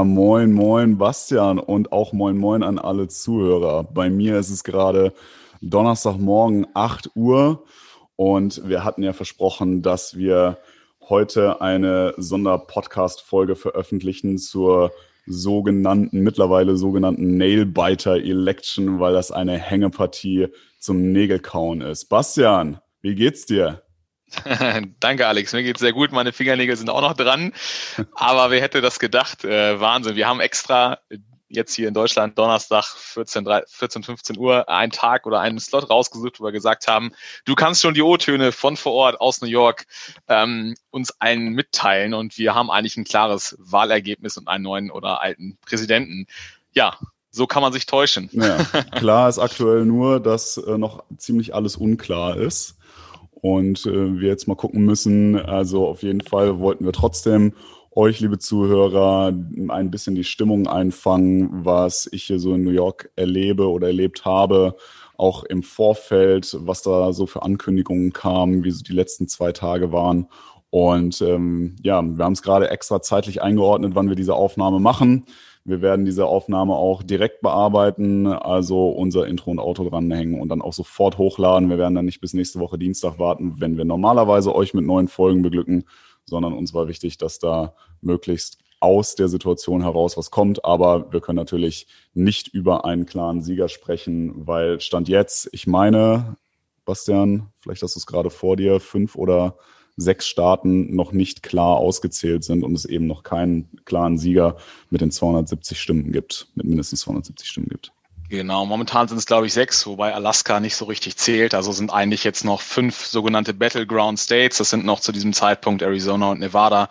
Moin, moin, Bastian und auch moin, moin an alle Zuhörer. Bei mir ist es gerade Donnerstagmorgen 8 Uhr und wir hatten ja versprochen, dass wir heute eine Sonderpodcast-Folge veröffentlichen zur sogenannten, mittlerweile sogenannten Nailbiter Election, weil das eine Hängepartie zum Nägelkauen ist. Bastian, wie geht's dir? Danke, Alex. Mir geht's sehr gut. Meine Fingernägel sind auch noch dran. Aber wer hätte das gedacht? Äh, Wahnsinn. Wir haben extra jetzt hier in Deutschland Donnerstag 14, 14, 15 Uhr einen Tag oder einen Slot rausgesucht, wo wir gesagt haben, du kannst schon die O-Töne von vor Ort aus New York ähm, uns allen mitteilen und wir haben eigentlich ein klares Wahlergebnis und einen neuen oder alten Präsidenten. Ja, so kann man sich täuschen. Ja, klar ist aktuell nur, dass äh, noch ziemlich alles unklar ist und äh, wir jetzt mal gucken müssen. Also auf jeden Fall wollten wir trotzdem euch, liebe Zuhörer, ein bisschen die Stimmung einfangen, was ich hier so in New York erlebe oder erlebt habe, auch im Vorfeld, was da so für Ankündigungen kamen, wie so die letzten zwei Tage waren. Und ähm, ja, wir haben es gerade extra zeitlich eingeordnet, wann wir diese Aufnahme machen. Wir werden diese Aufnahme auch direkt bearbeiten, also unser Intro und Auto dranhängen und dann auch sofort hochladen. Wir werden dann nicht bis nächste Woche Dienstag warten, wenn wir normalerweise euch mit neuen Folgen beglücken, sondern uns war wichtig, dass da möglichst aus der Situation heraus was kommt. Aber wir können natürlich nicht über einen klaren Sieger sprechen, weil Stand jetzt, ich meine, Bastian, vielleicht hast du es gerade vor dir, fünf oder sechs Staaten noch nicht klar ausgezählt sind und es eben noch keinen klaren Sieger mit den 270 Stimmen gibt, mit mindestens 270 Stimmen gibt. Genau, momentan sind es, glaube ich, sechs, wobei Alaska nicht so richtig zählt. Also sind eigentlich jetzt noch fünf sogenannte Battleground States. Das sind noch zu diesem Zeitpunkt Arizona und Nevada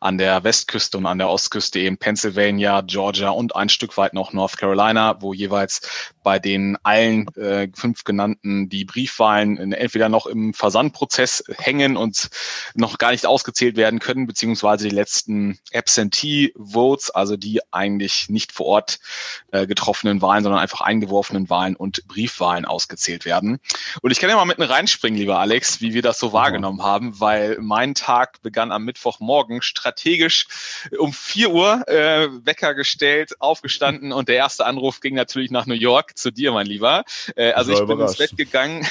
an der Westküste und an der Ostküste eben Pennsylvania, Georgia und ein Stück weit noch North Carolina, wo jeweils bei den allen äh, fünf genannten die Briefwahlen entweder noch im Versandprozess hängen und noch gar nicht ausgezählt werden können, beziehungsweise die letzten Absentee Votes, also die eigentlich nicht vor Ort äh, getroffenen Wahlen, sondern einfach eingeworfenen Wahlen und Briefwahlen ausgezählt werden. Und ich kann ja mal mitten reinspringen, lieber Alex, wie wir das so wahrgenommen haben, weil mein Tag begann am Mittwochmorgen strategisch um vier Uhr äh, Wecker gestellt, aufgestanden und der erste Anruf ging natürlich nach New York zu dir, mein Lieber. Äh, also ich bin ins Bett gegangen.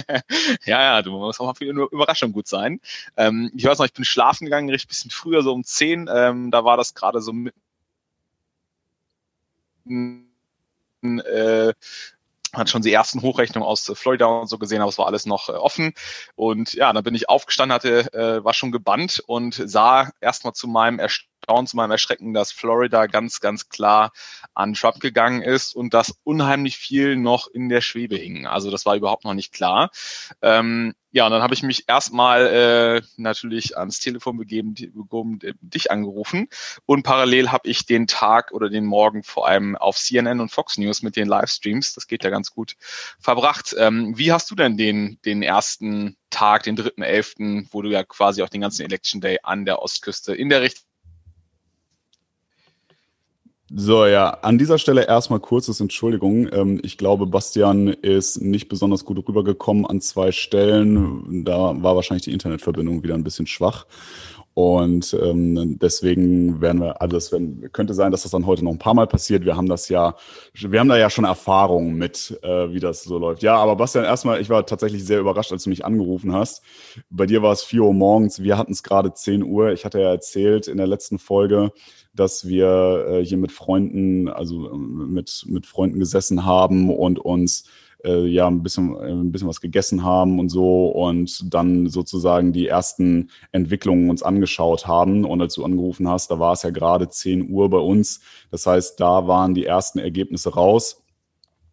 ja, ja, du musst auch mal für eine Überraschung gut sein. Ähm, ich weiß noch, ich bin schlafen gegangen, richtig bisschen früher, so um zehn. Ähm, da war das gerade so mit äh, hat schon die ersten Hochrechnungen aus Florida und so gesehen, aber es war alles noch äh, offen. Und ja, dann bin ich aufgestanden, hatte, äh, war schon gebannt und sah erstmal zu meinem Erstaunen Erstaunen, zu meinem Erschrecken, dass Florida ganz, ganz klar an Trump gegangen ist und dass unheimlich viel noch in der Schwebe hing. Also das war überhaupt noch nicht klar. Ähm, ja, und dann habe ich mich erstmal äh, natürlich ans Telefon begeben, begeben, dich angerufen und parallel habe ich den Tag oder den Morgen vor allem auf CNN und Fox News mit den Livestreams, das geht ja ganz gut, verbracht. Ähm, wie hast du denn den, den ersten Tag, den 3.11., wo du ja quasi auch den ganzen Election Day an der Ostküste in der Richtung so, ja, an dieser Stelle erstmal kurzes Entschuldigung. Ähm, ich glaube, Bastian ist nicht besonders gut rübergekommen an zwei Stellen. Da war wahrscheinlich die Internetverbindung wieder ein bisschen schwach. Und ähm, deswegen werden wir, also es werden, könnte sein, dass das dann heute noch ein paar Mal passiert. Wir haben das ja, wir haben da ja schon Erfahrung mit, äh, wie das so läuft. Ja, aber Bastian, erstmal, ich war tatsächlich sehr überrascht, als du mich angerufen hast. Bei dir war es vier Uhr morgens, wir hatten es gerade zehn Uhr. Ich hatte ja erzählt in der letzten Folge, dass wir äh, hier mit Freunden, also ähm, mit, mit Freunden gesessen haben und uns äh, ja ein bisschen, äh, ein bisschen was gegessen haben und so und dann sozusagen die ersten Entwicklungen uns angeschaut haben. Und du angerufen hast, da war es ja gerade 10 Uhr bei uns. Das heißt, da waren die ersten Ergebnisse raus.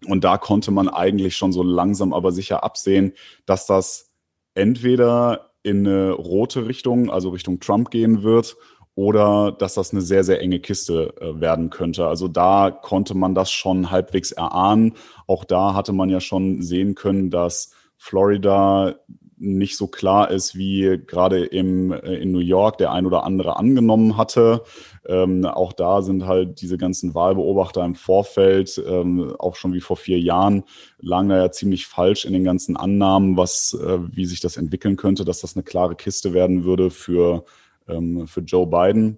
Und da konnte man eigentlich schon so langsam aber sicher absehen, dass das entweder in eine rote Richtung, also Richtung Trump gehen wird, oder dass das eine sehr, sehr enge Kiste äh, werden könnte. Also da konnte man das schon halbwegs erahnen. Auch da hatte man ja schon sehen können, dass Florida nicht so klar ist, wie gerade im, äh, in New York der ein oder andere angenommen hatte. Ähm, auch da sind halt diese ganzen Wahlbeobachter im Vorfeld, ähm, auch schon wie vor vier Jahren, lagen da ja ziemlich falsch in den ganzen Annahmen, was, äh, wie sich das entwickeln könnte, dass das eine klare Kiste werden würde für ähm, für Joe Biden.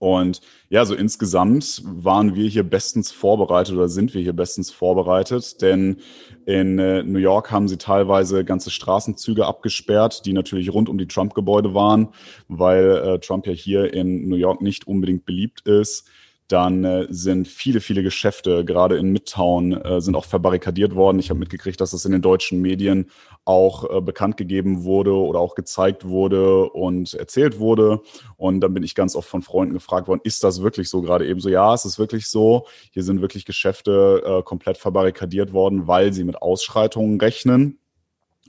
Und ja, so insgesamt waren wir hier bestens vorbereitet oder sind wir hier bestens vorbereitet, denn in äh, New York haben sie teilweise ganze Straßenzüge abgesperrt, die natürlich rund um die Trump-Gebäude waren, weil äh, Trump ja hier in New York nicht unbedingt beliebt ist dann äh, sind viele, viele Geschäfte, gerade in Midtown, äh, sind auch verbarrikadiert worden. Ich habe mitgekriegt, dass das in den deutschen Medien auch äh, bekannt gegeben wurde oder auch gezeigt wurde und erzählt wurde. Und dann bin ich ganz oft von Freunden gefragt worden, ist das wirklich so? Gerade eben so, ja, es ist wirklich so. Hier sind wirklich Geschäfte komplett verbarrikadiert worden, weil sie mit Ausschreitungen rechnen.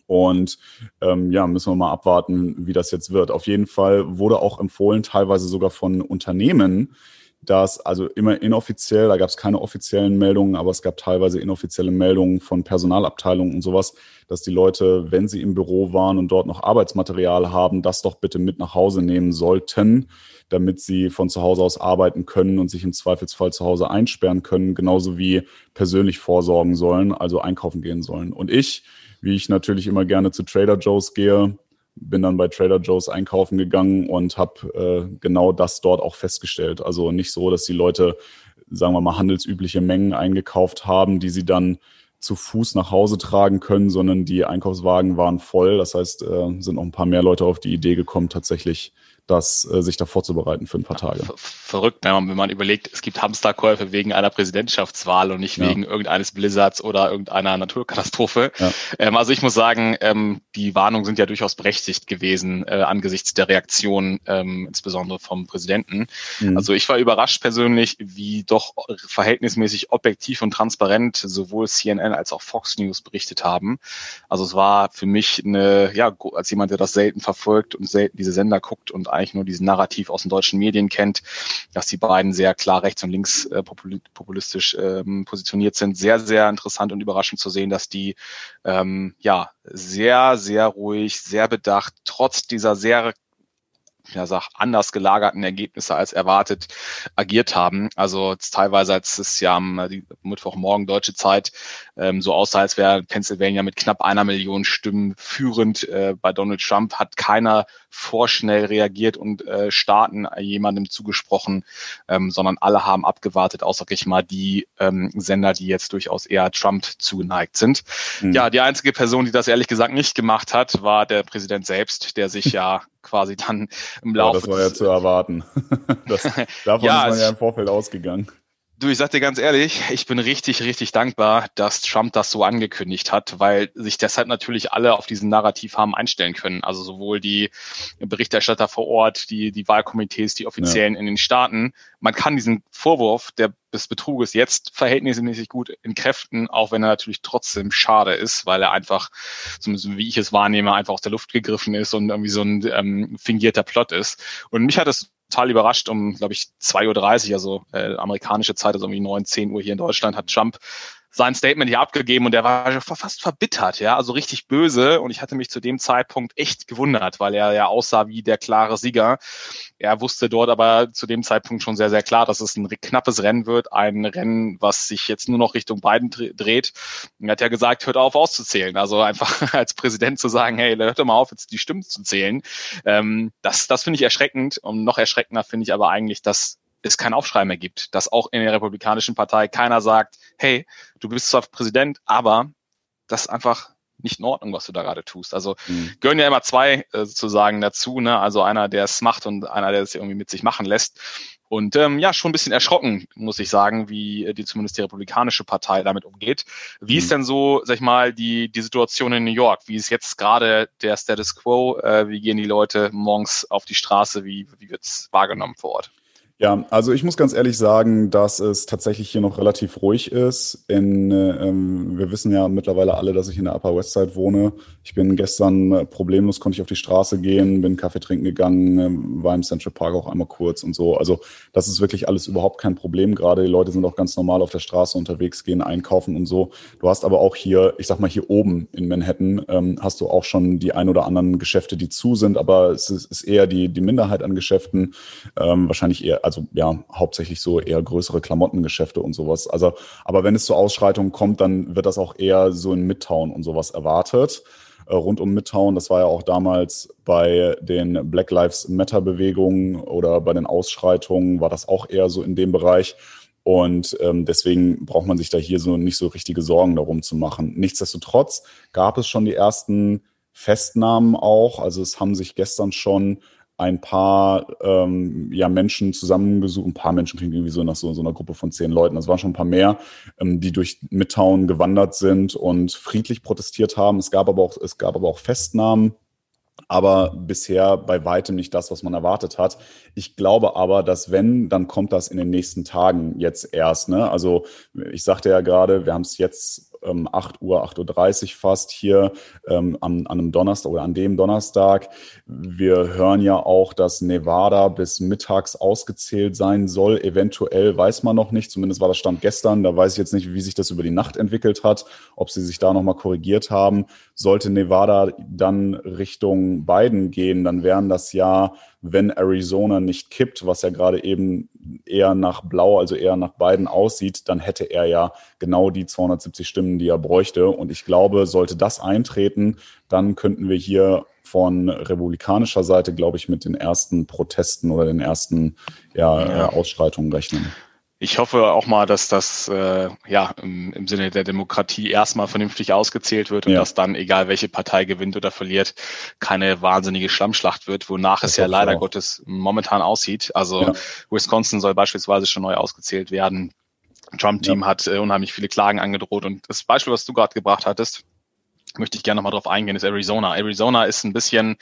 Und ähm, ja, müssen wir mal abwarten, wie das jetzt wird. Auf jeden Fall wurde auch empfohlen, teilweise sogar von Unternehmen, dass also immer inoffiziell, da gab es keine offiziellen Meldungen, aber es gab teilweise inoffizielle Meldungen von Personalabteilungen und sowas, dass die Leute, wenn sie im Büro waren und dort noch Arbeitsmaterial haben, das doch bitte mit nach Hause nehmen sollten, damit sie von zu Hause aus arbeiten können und sich im Zweifelsfall zu Hause einsperren können, genauso wie persönlich vorsorgen sollen, also einkaufen gehen sollen. Und ich, wie ich natürlich immer gerne zu Trader Joe's gehe, bin dann bei Trader Joe's einkaufen gegangen und habe äh, genau das dort auch festgestellt. Also nicht so, dass die Leute, sagen wir mal, handelsübliche Mengen eingekauft haben, die sie dann zu Fuß nach Hause tragen können, sondern die Einkaufswagen waren voll. Das heißt, äh, sind noch ein paar mehr Leute auf die Idee gekommen, tatsächlich das, äh, sich da vorzubereiten für ein paar Tage. Verrückt, wenn man, überlegt, es gibt Hamsterkäufe wegen einer Präsidentschaftswahl und nicht ja. wegen irgendeines Blizzards oder irgendeiner Naturkatastrophe. Ja. Ähm, also ich muss sagen, ähm, die Warnungen sind ja durchaus berechtigt gewesen äh, angesichts der Reaktion, ähm, insbesondere vom Präsidenten. Mhm. Also ich war überrascht persönlich, wie doch verhältnismäßig objektiv und transparent sowohl CNN als auch Fox News berichtet haben. Also es war für mich eine, ja, als jemand, der das selten verfolgt und selten diese Sender guckt und eigentlich nur diesen Narrativ aus den deutschen Medien kennt, dass die beiden sehr klar rechts und links äh, populistisch ähm, positioniert sind. Sehr, sehr interessant und überraschend zu sehen, dass die ähm, ja sehr, sehr ruhig, sehr bedacht, trotz dieser sehr ja, sag, anders gelagerten Ergebnisse als erwartet agiert haben. Also teilweise, als es ja am äh, Mittwochmorgen deutsche Zeit ähm, so aussah, als wäre Pennsylvania mit knapp einer Million Stimmen führend äh, bei Donald Trump, hat keiner vorschnell reagiert und äh, Staaten jemandem zugesprochen, ähm, sondern alle haben abgewartet, außer ich mal die ähm, Sender, die jetzt durchaus eher Trump zugeneigt sind. Mhm. Ja, die einzige Person, die das ehrlich gesagt nicht gemacht hat, war der Präsident selbst, der sich ja quasi dann im Laufe. Ja, das war ja zu erwarten. das, davon ja, ist man ja im Vorfeld ausgegangen. Du, ich sag dir ganz ehrlich, ich bin richtig, richtig dankbar, dass Trump das so angekündigt hat, weil sich deshalb natürlich alle auf diesen Narrativ haben einstellen können. Also sowohl die Berichterstatter vor Ort, die, die Wahlkomitees, die Offiziellen ja. in den Staaten. Man kann diesen Vorwurf der, des Betruges jetzt verhältnismäßig gut entkräften, auch wenn er natürlich trotzdem schade ist, weil er einfach, zumindest wie ich es wahrnehme, einfach aus der Luft gegriffen ist und irgendwie so ein ähm, fingierter Plot ist. Und mich hat es total überrascht. Um, glaube ich, 2.30 Uhr, also äh, amerikanische Zeit, also irgendwie 9, 10 Uhr hier in Deutschland, hat Trump sein Statement hier abgegeben und der war fast verbittert, ja, also richtig böse. Und ich hatte mich zu dem Zeitpunkt echt gewundert, weil er ja aussah wie der klare Sieger. Er wusste dort aber zu dem Zeitpunkt schon sehr, sehr klar, dass es ein knappes Rennen wird, ein Rennen, was sich jetzt nur noch Richtung Biden dreht. Er hat ja gesagt, hört auf auszuzählen. Also einfach als Präsident zu sagen, hey, hört doch mal auf, jetzt die Stimmen zu zählen. Ähm, das das finde ich erschreckend. Und noch erschreckender finde ich aber eigentlich, dass es kein Aufschrei mehr gibt, dass auch in der Republikanischen Partei keiner sagt, hey, du bist zwar Präsident, aber das ist einfach nicht in Ordnung, was du da gerade tust. Also mhm. gehören ja immer zwei äh, sozusagen dazu, ne? Also einer, der es macht und einer, der es irgendwie mit sich machen lässt. Und ähm, ja, schon ein bisschen erschrocken, muss ich sagen, wie äh, die zumindest die Republikanische Partei damit umgeht. Wie mhm. ist denn so, sag ich mal, die, die Situation in New York? Wie ist jetzt gerade der Status quo? Äh, wie gehen die Leute morgens auf die Straße? Wie, wie wird's wahrgenommen vor Ort? Ja, also ich muss ganz ehrlich sagen, dass es tatsächlich hier noch relativ ruhig ist. In, ähm, wir wissen ja mittlerweile alle, dass ich in der Upper West Side wohne. Ich bin gestern äh, problemlos, konnte ich auf die Straße gehen, bin Kaffee trinken gegangen, äh, war im Central Park auch einmal kurz und so. Also das ist wirklich alles überhaupt kein Problem gerade. Die Leute sind auch ganz normal auf der Straße unterwegs, gehen einkaufen und so. Du hast aber auch hier, ich sag mal hier oben in Manhattan, ähm, hast du auch schon die ein oder anderen Geschäfte, die zu sind, aber es ist, ist eher die, die Minderheit an Geschäften, ähm, wahrscheinlich eher also ja, hauptsächlich so eher größere Klamottengeschäfte und sowas. Also, aber wenn es zu Ausschreitungen kommt, dann wird das auch eher so in Midtown und sowas erwartet. äh, rund um Midtown. Das war ja auch damals bei den Black Lives Matter Bewegungen oder bei den Ausschreitungen war das auch eher so in dem Bereich. Und ähm, deswegen braucht man sich da hier so nicht so richtige Sorgen darum zu machen. Nichtsdestotrotz gab es schon die ersten Festnahmen auch. Also es haben sich gestern schon ein paar ähm, ja, Menschen zusammengesucht. Ein paar Menschen klingt irgendwie so nach so, so einer Gruppe von zehn Leuten. Das waren schon ein paar mehr, ähm, die durch Midtown gewandert sind und friedlich protestiert haben. Es gab aber auch, es gab aber auch Festnahmen aber bisher bei weitem nicht das, was man erwartet hat. Ich glaube aber, dass wenn, dann kommt das in den nächsten Tagen jetzt erst. Ne? Also ich sagte ja gerade, wir haben es jetzt ähm, 8 Uhr, 8.30 Uhr fast hier ähm, an, an einem Donnerstag oder an dem Donnerstag. Wir hören ja auch, dass Nevada bis mittags ausgezählt sein soll. Eventuell weiß man noch nicht, zumindest war das Stand gestern. Da weiß ich jetzt nicht, wie sich das über die Nacht entwickelt hat, ob sie sich da nochmal korrigiert haben. Sollte Nevada dann Richtung Biden gehen, dann wären das ja wenn Arizona nicht kippt, was ja gerade eben eher nach Blau, also eher nach Biden aussieht, dann hätte er ja genau die 270 Stimmen, die er bräuchte. Und ich glaube, sollte das eintreten, dann könnten wir hier von republikanischer Seite, glaube ich, mit den ersten Protesten oder den ersten ja, ja. Ausschreitungen rechnen ich hoffe auch mal, dass das äh, ja im, im Sinne der Demokratie erstmal vernünftig ausgezählt wird und ja. dass dann, egal welche Partei gewinnt oder verliert, keine wahnsinnige Schlammschlacht wird, wonach das es ja leider auch. Gottes momentan aussieht. Also. Wisconsin soll beispielsweise schon neu ausgezählt werden. Trump-Team ja. hat äh, unheimlich viele Klagen angedroht. Und das Beispiel, was du gerade gebracht hattest, möchte ich gerne nochmal drauf eingehen, ist Arizona. Arizona ist ein bisschen,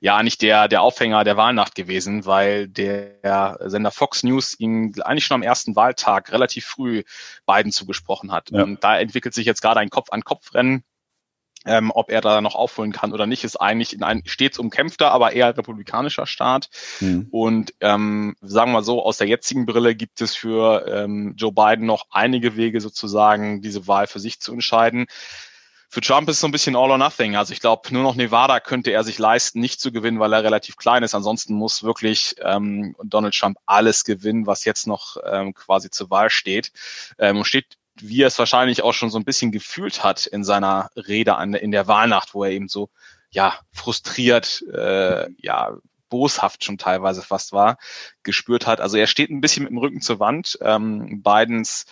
ja, nicht der, der Aufhänger der Wahlnacht gewesen, weil der Sender Fox News ihm eigentlich schon am ersten Wahltag relativ früh Biden zugesprochen hat. Ja. Und da entwickelt sich jetzt gerade ein Kopf-an-Kopf-Rennen. Ähm, ob er da noch aufholen kann oder nicht, ist eigentlich in ein stets umkämpfter, aber eher republikanischer Staat. Mhm. Und ähm, sagen wir so, aus der jetzigen Brille gibt es für ähm, Joe Biden noch einige Wege sozusagen, diese Wahl für sich zu entscheiden für Trump ist es so ein bisschen all or nothing. Also ich glaube, nur noch Nevada könnte er sich leisten, nicht zu gewinnen, weil er relativ klein ist. Ansonsten muss wirklich ähm, Donald Trump alles gewinnen, was jetzt noch ähm, quasi zur Wahl steht. Ähm, steht wie er es wahrscheinlich auch schon so ein bisschen gefühlt hat in seiner Rede an, in der Wahlnacht, wo er eben so ja frustriert, äh, ja boshaft schon teilweise fast war, gespürt hat. Also er steht ein bisschen mit dem Rücken zur Wand. Ähm, Bidens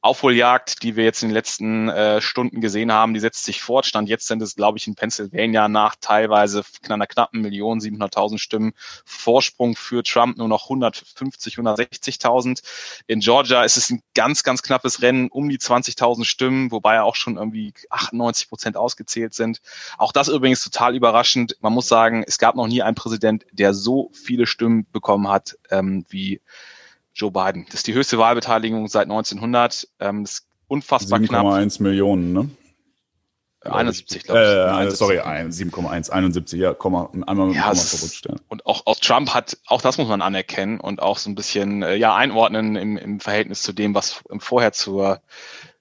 Aufholjagd, die wir jetzt in den letzten äh, Stunden gesehen haben, die setzt sich fort. Stand jetzt sind es, glaube ich, in Pennsylvania nach teilweise einer knappen Million, 700.000 Stimmen Vorsprung für Trump nur noch 150, 160.000. In Georgia ist es ein ganz, ganz knappes Rennen um die 20.000 Stimmen, wobei auch schon irgendwie 98 Prozent ausgezählt sind. Auch das übrigens total überraschend. Man muss sagen, es gab noch nie einen Präsident, der so viele Stimmen bekommen hat ähm, wie Joe Biden. Das ist die höchste Wahlbeteiligung seit 1900. Ähm, das ist unfassbar 7, knapp. 7,1 Millionen, ne? 71, glaube ich. Äh, 71. Sorry, 7,1, 71, ja, Komma, einmal mit ja, Komma verrutscht. Ja. Und auch, auch Trump hat, auch das muss man anerkennen und auch so ein bisschen äh, ja einordnen im, im Verhältnis zu dem, was vorher zur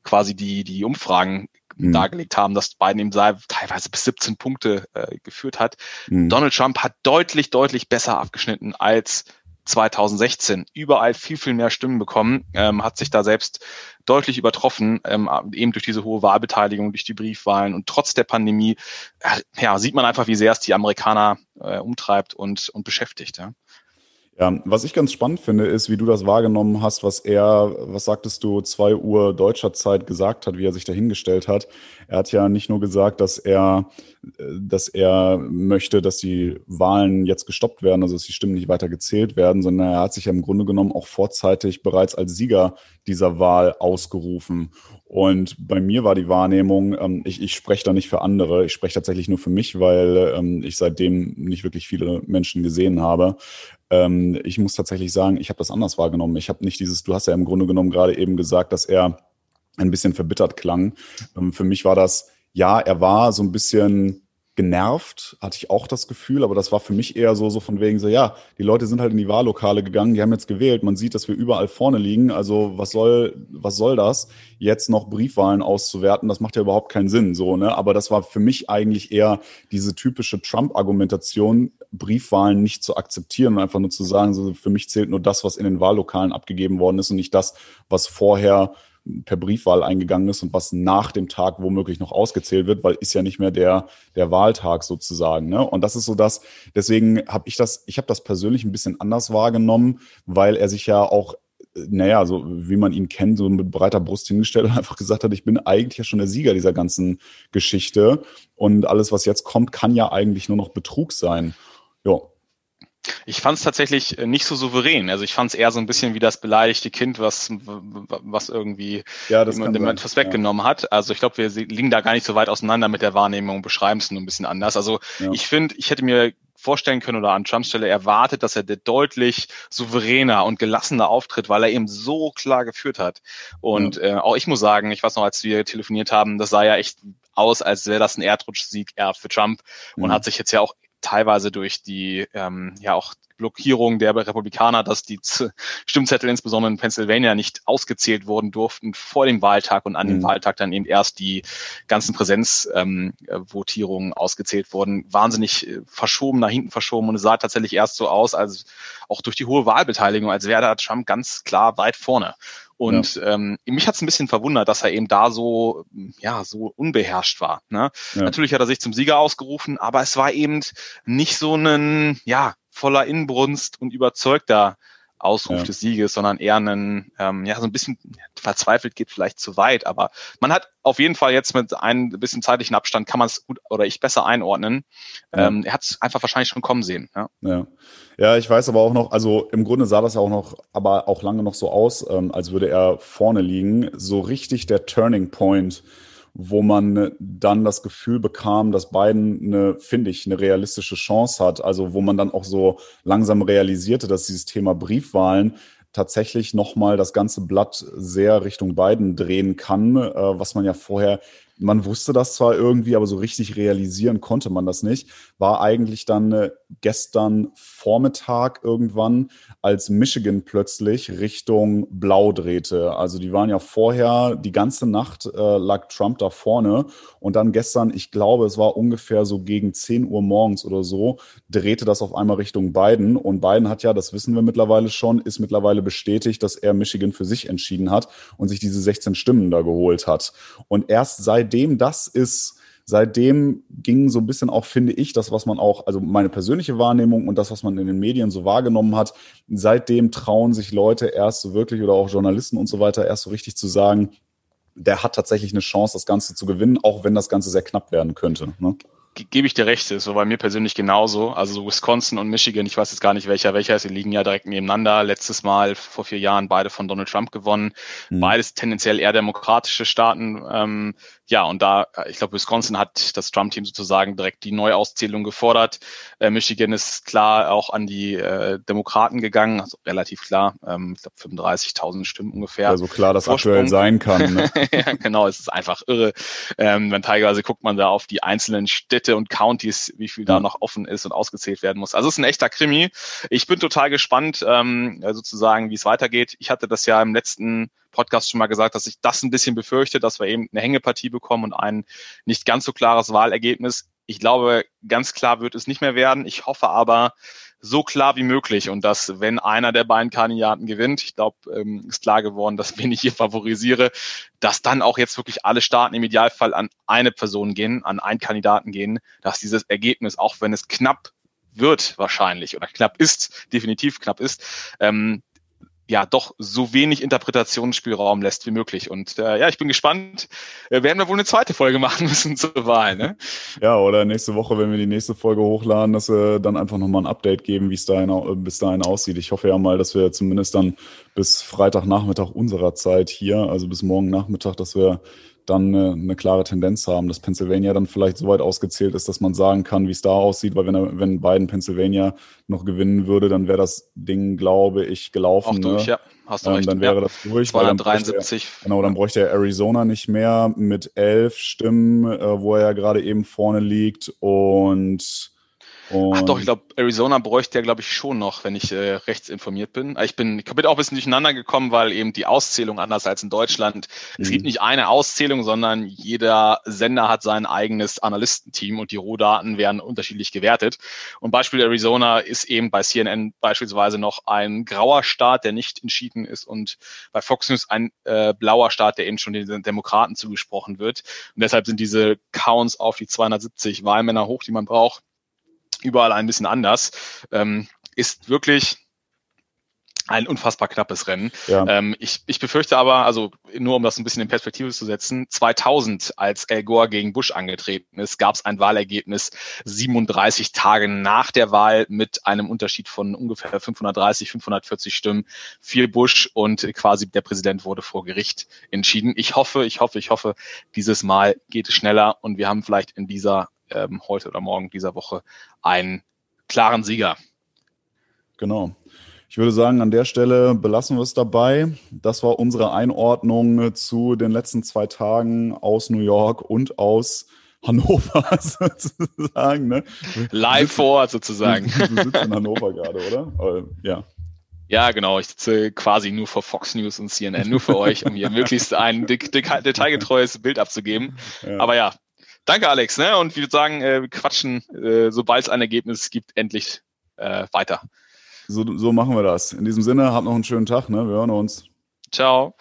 quasi die, die Umfragen mhm. dargelegt haben, dass Biden ihm teilweise bis 17 Punkte äh, geführt hat. Mhm. Donald Trump hat deutlich, deutlich besser abgeschnitten als 2016 überall viel, viel mehr Stimmen bekommen, ähm, hat sich da selbst deutlich übertroffen, ähm, eben durch diese hohe Wahlbeteiligung, durch die Briefwahlen und trotz der Pandemie, äh, ja, sieht man einfach, wie sehr es die Amerikaner äh, umtreibt und, und beschäftigt. Ja. Ja, was ich ganz spannend finde, ist, wie du das wahrgenommen hast, was er, was sagtest du, zwei Uhr deutscher Zeit gesagt hat, wie er sich dahingestellt hat. Er hat ja nicht nur gesagt, dass er, dass er möchte, dass die Wahlen jetzt gestoppt werden, also dass die Stimmen nicht weiter gezählt werden, sondern er hat sich ja im Grunde genommen auch vorzeitig bereits als Sieger dieser Wahl ausgerufen. Und bei mir war die Wahrnehmung, ähm, ich, ich spreche da nicht für andere, ich spreche tatsächlich nur für mich, weil ähm, ich seitdem nicht wirklich viele Menschen gesehen habe. Ähm, ich muss tatsächlich sagen, ich habe das anders wahrgenommen. Ich habe nicht dieses, du hast ja im Grunde genommen gerade eben gesagt, dass er ein bisschen verbittert klang. Ähm, für mich war das, ja, er war so ein bisschen genervt, hatte ich auch das Gefühl, aber das war für mich eher so, so von wegen so, ja, die Leute sind halt in die Wahllokale gegangen, die haben jetzt gewählt, man sieht, dass wir überall vorne liegen, also was soll, was soll das, jetzt noch Briefwahlen auszuwerten, das macht ja überhaupt keinen Sinn, so, ne, aber das war für mich eigentlich eher diese typische Trump-Argumentation, Briefwahlen nicht zu akzeptieren und einfach nur zu sagen, so, für mich zählt nur das, was in den Wahllokalen abgegeben worden ist und nicht das, was vorher per Briefwahl eingegangen ist und was nach dem Tag womöglich noch ausgezählt wird, weil ist ja nicht mehr der, der Wahltag sozusagen. Ne? Und das ist so das, deswegen habe ich das, ich habe das persönlich ein bisschen anders wahrgenommen, weil er sich ja auch naja, so wie man ihn kennt, so mit breiter Brust hingestellt und einfach gesagt hat, ich bin eigentlich ja schon der Sieger dieser ganzen Geschichte und alles, was jetzt kommt, kann ja eigentlich nur noch Betrug sein. Ja. Ich fand es tatsächlich nicht so souverän. Also ich fand es eher so ein bisschen wie das beleidigte Kind, was, was irgendwie ja, dem etwas weggenommen ja. hat. Also ich glaube, wir liegen da gar nicht so weit auseinander mit der Wahrnehmung, beschreiben es nur ein bisschen anders. Also ja. ich finde, ich hätte mir vorstellen können oder an Trumps Stelle erwartet, dass er deutlich souveräner und gelassener auftritt, weil er eben so klar geführt hat. Und ja. äh, auch ich muss sagen, ich weiß noch, als wir telefoniert haben, das sah ja echt aus, als wäre das ein Erdrutschsieg eher für Trump mhm. und hat sich jetzt ja auch teilweise durch die ähm, ja auch Blockierung der Republikaner, dass die Stimmzettel insbesondere in Pennsylvania nicht ausgezählt wurden durften vor dem Wahltag und an mhm. dem Wahltag dann eben erst die ganzen Präsenzvotierungen ähm, ausgezählt wurden, wahnsinnig äh, verschoben, nach hinten verschoben und es sah tatsächlich erst so aus, als auch durch die hohe Wahlbeteiligung, als wäre da Trump ganz klar weit vorne. Und ja. ähm, mich hat es ein bisschen verwundert, dass er eben da so, ja, so unbeherrscht war. Ne? Ja. Natürlich hat er sich zum Sieger ausgerufen, aber es war eben nicht so ein, ja, voller Inbrunst und überzeugter Ausruf ja. des Sieges, sondern eher einen, ähm, ja, so ein bisschen verzweifelt geht vielleicht zu weit, aber man hat auf jeden Fall jetzt mit ein bisschen zeitlichen Abstand kann man es gut oder ich besser einordnen. Ja. Ähm, er hat es einfach wahrscheinlich schon kommen sehen. Ja. ja. Ja, ich weiß aber auch noch, also im Grunde sah das ja auch noch, aber auch lange noch so aus, ähm, als würde er vorne liegen. So richtig der Turning Point wo man dann das Gefühl bekam, dass Biden eine, finde ich, eine realistische Chance hat. Also wo man dann auch so langsam realisierte, dass dieses Thema Briefwahlen tatsächlich nochmal das ganze Blatt sehr Richtung Biden drehen kann, äh, was man ja vorher man wusste das zwar irgendwie, aber so richtig realisieren konnte man das nicht. War eigentlich dann äh, gestern Vormittag irgendwann, als Michigan plötzlich Richtung Blau drehte. Also die waren ja vorher, die ganze Nacht äh, lag Trump da vorne und dann gestern, ich glaube, es war ungefähr so gegen 10 Uhr morgens oder so, drehte das auf einmal Richtung Biden und Biden hat ja, das wissen wir mittlerweile schon, ist mittlerweile bestätigt, dass er Michigan für sich entschieden hat und sich diese 16 Stimmen da geholt hat. Und erst seit seitdem das ist, seitdem ging so ein bisschen auch, finde ich, das, was man auch, also meine persönliche Wahrnehmung und das, was man in den Medien so wahrgenommen hat, seitdem trauen sich Leute erst so wirklich oder auch Journalisten und so weiter erst so richtig zu sagen, der hat tatsächlich eine Chance, das Ganze zu gewinnen, auch wenn das Ganze sehr knapp werden könnte. Ne? Gebe ich dir recht, ist so bei mir persönlich genauso. Also Wisconsin und Michigan, ich weiß jetzt gar nicht welcher welcher ist, die liegen ja direkt nebeneinander. Letztes Mal vor vier Jahren beide von Donald Trump gewonnen. Mhm. Beides tendenziell eher demokratische Staaten. Ähm, ja, und da, ich glaube, Wisconsin hat das Trump-Team sozusagen direkt die Neuauszählung gefordert. Äh, Michigan ist klar auch an die äh, Demokraten gegangen, also relativ klar. Ähm, ich glaube 35.000 Stimmen ungefähr. Also klar, das Vorsprung. aktuell sein kann. Ne? ja, genau, es ist einfach irre. Ähm, wenn teilweise guckt man da auf die einzelnen Städte und Counties, wie viel da noch offen ist und ausgezählt werden muss. Also es ist ein echter Krimi. Ich bin total gespannt, ähm, sozusagen, wie es weitergeht. Ich hatte das ja im letzten Podcast schon mal gesagt, dass ich das ein bisschen befürchte, dass wir eben eine Hängepartie bekommen und ein nicht ganz so klares Wahlergebnis. Ich glaube, ganz klar wird es nicht mehr werden. Ich hoffe aber, so klar wie möglich. Und dass, wenn einer der beiden Kandidaten gewinnt, ich glaube, ähm, ist klar geworden, dass wen ich hier favorisiere, dass dann auch jetzt wirklich alle Staaten im Idealfall an eine Person gehen, an einen Kandidaten gehen, dass dieses Ergebnis, auch wenn es knapp wird wahrscheinlich oder knapp ist, definitiv knapp ist, ähm, ja doch so wenig Interpretationsspielraum lässt wie möglich. Und äh, ja, ich bin gespannt. Äh, werden wir wohl eine zweite Folge machen müssen zur Wahl, ne? Ja, oder nächste Woche, wenn wir die nächste Folge hochladen, dass wir dann einfach nochmal ein Update geben, wie es dahin, äh, bis dahin aussieht. Ich hoffe ja mal, dass wir zumindest dann bis Freitagnachmittag unserer Zeit hier, also bis morgen Nachmittag, dass wir dann eine, eine, klare Tendenz haben, dass Pennsylvania dann vielleicht so weit ausgezählt ist, dass man sagen kann, wie es da aussieht, weil wenn, er, wenn Biden Pennsylvania noch gewinnen würde, dann wäre das Ding, glaube ich, gelaufen. Auch durch, ne? ja. Hast du ähm, recht. Dann wäre ja. das durch. 273. Er, genau, dann bräuchte er Arizona nicht mehr mit elf Stimmen, äh, wo er ja gerade eben vorne liegt und Ach doch, ich glaube, Arizona bräuchte ja, glaube ich, schon noch, wenn ich äh, rechts informiert bin. Ich bin, ich bin auch ein bisschen durcheinander gekommen, weil eben die Auszählung anders als in Deutschland. Mhm. Es gibt mhm. nicht eine Auszählung, sondern jeder Sender hat sein eigenes Analystenteam und die Rohdaten werden unterschiedlich gewertet. Und Beispiel Arizona ist eben bei CNN beispielsweise noch ein grauer Staat, der nicht entschieden ist und bei Fox News ein äh, blauer Staat, der eben schon den Demokraten zugesprochen wird. Und deshalb sind diese Counts auf die 270 Wahlmänner hoch, die man braucht überall ein bisschen anders. Ähm, ist wirklich ein unfassbar knappes Rennen. Ja. Ähm, ich, ich befürchte aber, also nur um das ein bisschen in Perspektive zu setzen, 2000, als Al Gore gegen Bush angetreten ist, gab es ein Wahlergebnis 37 Tage nach der Wahl mit einem Unterschied von ungefähr 530, 540 Stimmen für Bush und quasi der Präsident wurde vor Gericht entschieden. Ich hoffe, ich hoffe, ich hoffe, dieses Mal geht es schneller und wir haben vielleicht in dieser ähm, heute oder morgen dieser Woche einen klaren Sieger. Genau. Ich würde sagen, an der Stelle belassen wir es dabei. Das war unsere Einordnung zu den letzten zwei Tagen aus New York und aus Hannover sozusagen. Ne? Live vor Ort sozusagen. Du, sitzt in Hannover gerade, oder? Ja. Ja, genau. Ich sitze quasi nur vor Fox News und CNN, nur für euch, um hier möglichst ein detailgetreues Bild abzugeben. Ja. Aber ja, danke Alex. Ne? Und wir würde sagen, äh, wir quatschen, äh, sobald es ein Ergebnis gibt, endlich äh, weiter. So, so machen wir das. In diesem Sinne, habt noch einen schönen Tag. Ne? Wir hören uns. Ciao.